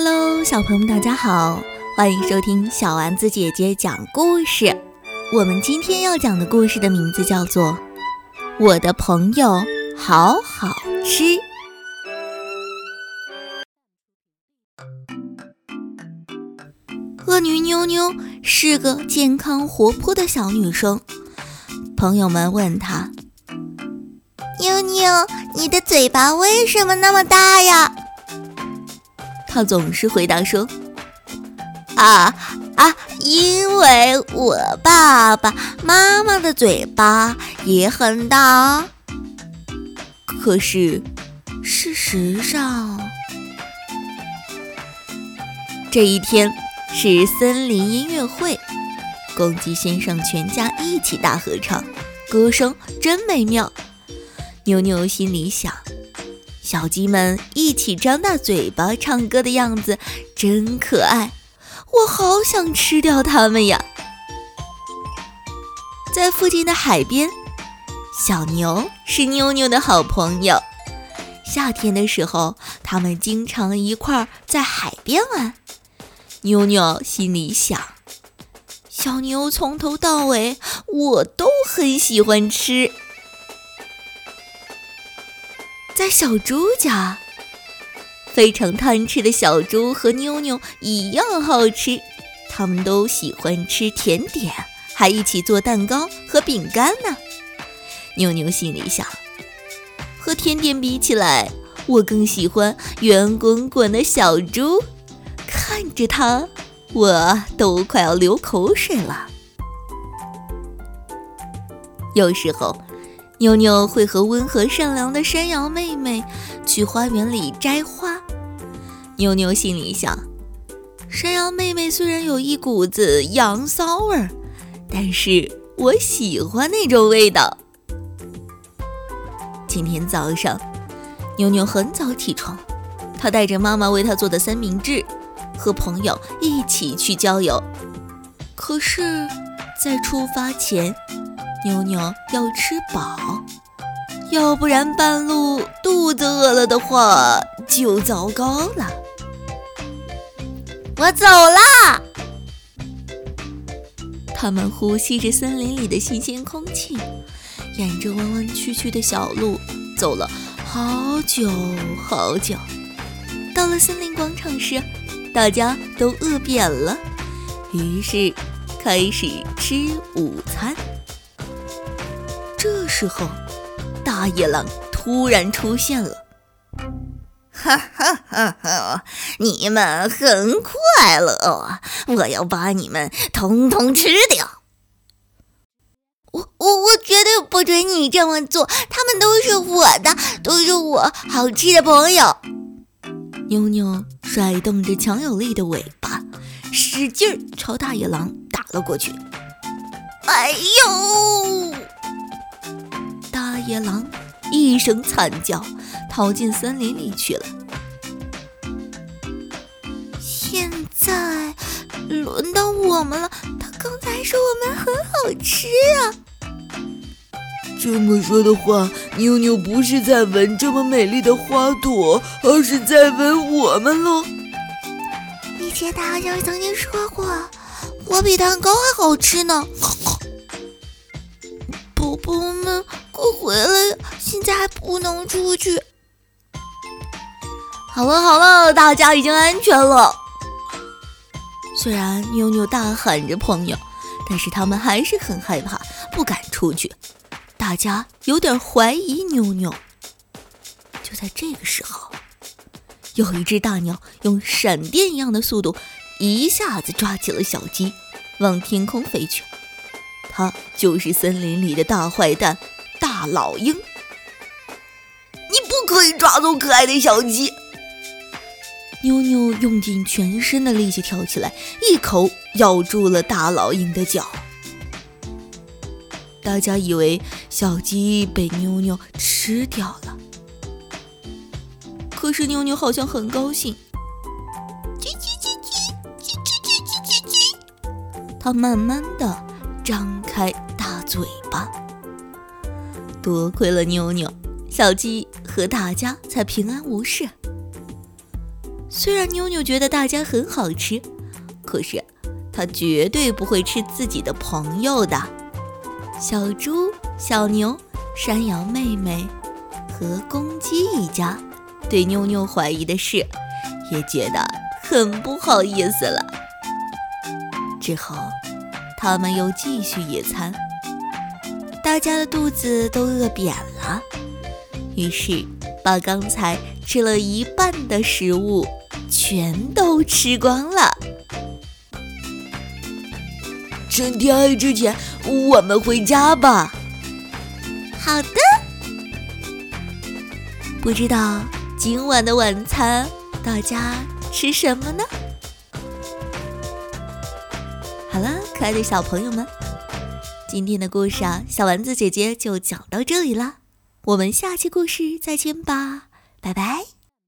Hello，小朋友们，大家好，欢迎收听小丸子姐姐讲故事。我们今天要讲的故事的名字叫做《我的朋友好好吃》。鳄女妞妞是个健康活泼的小女生，朋友们问她：“妞妞，你的嘴巴为什么那么大呀？”他总是回答说：“啊啊，因为我爸爸妈妈的嘴巴也很大。”可是，事实上，这一天。是森林音乐会，公鸡先生全家一起大合唱，歌声真美妙。妞妞心里想：小鸡们一起张大嘴巴唱歌的样子真可爱，我好想吃掉它们呀！在附近的海边，小牛是妞妞的好朋友。夏天的时候，他们经常一块儿在海边玩。妞妞心里想：“小牛从头到尾我都很喜欢吃。”在小猪家，非常贪吃的小猪和妞妞一样好吃，他们都喜欢吃甜点，还一起做蛋糕和饼干呢。妞妞心里想：“和甜点比起来，我更喜欢圆滚滚的小猪。”看着它，我都快要流口水了。有时候，妞妞会和温和善良的山羊妹妹去花园里摘花。妞妞心里想：山羊妹妹虽然有一股子羊骚味儿，但是我喜欢那种味道。今天早上，妞妞很早起床，她带着妈妈为她做的三明治。和朋友一起去郊游，可是，在出发前，妞妞要吃饱，要不然半路肚子饿了的话就糟糕了。我走啦！他们呼吸着森林里的新鲜空气，沿着弯弯曲曲的小路走了好久好久，到了森林广场时。大家都饿扁了，于是开始吃午餐。这时候，大野狼突然出现了，哈哈哈哈！你们很快乐，我要把你们统统吃掉。我我我绝对不准你这么做，他们都是我的，都是我好吃的朋友。妞妞甩动着强有力的尾巴，使劲朝大野狼打了过去。哎呦！大野狼一声惨叫，逃进森林里去了。现在轮到我们了。他刚才说我们很好吃啊。这么说的话，妞妞不是在闻这么美丽的花朵，而是在闻我们喽。以前他好像曾经说过，我比蛋糕还好吃呢。宝宝们，我回来！现在还不能出去。好了好了，大家已经安全了。虽然妞妞大喊着朋友，但是他们还是很害怕，不敢出去。大家有点怀疑妞妞。就在这个时候，有一只大鸟用闪电一样的速度，一下子抓起了小鸡，往天空飞去。它就是森林里的大坏蛋大老鹰。你不可以抓走可爱的小鸡！妞妞用尽全身的力气跳起来，一口咬住了大老鹰的脚。大家以为小鸡被妞妞吃掉了，可是妞妞好像很高兴。叽叽叽叽叽叽叽叽叽，它慢慢的张开大嘴巴。多亏了妞妞，小鸡和大家才平安无事。虽然妞妞觉得大家很好吃，可是她绝对不会吃自己的朋友的。小猪、小牛、山羊妹妹和公鸡一家对妞妞怀疑的事，也觉得很不好意思了。之后，他们又继续野餐，大家的肚子都饿扁了，于是把刚才吃了一半的食物。全都吃光了。趁天黑之前，我们回家吧。好的。不知道今晚的晚餐大家吃什么呢？好了，可爱的小朋友们，今天的故事啊，小丸子姐姐就讲到这里了。我们下期故事再见吧，拜拜。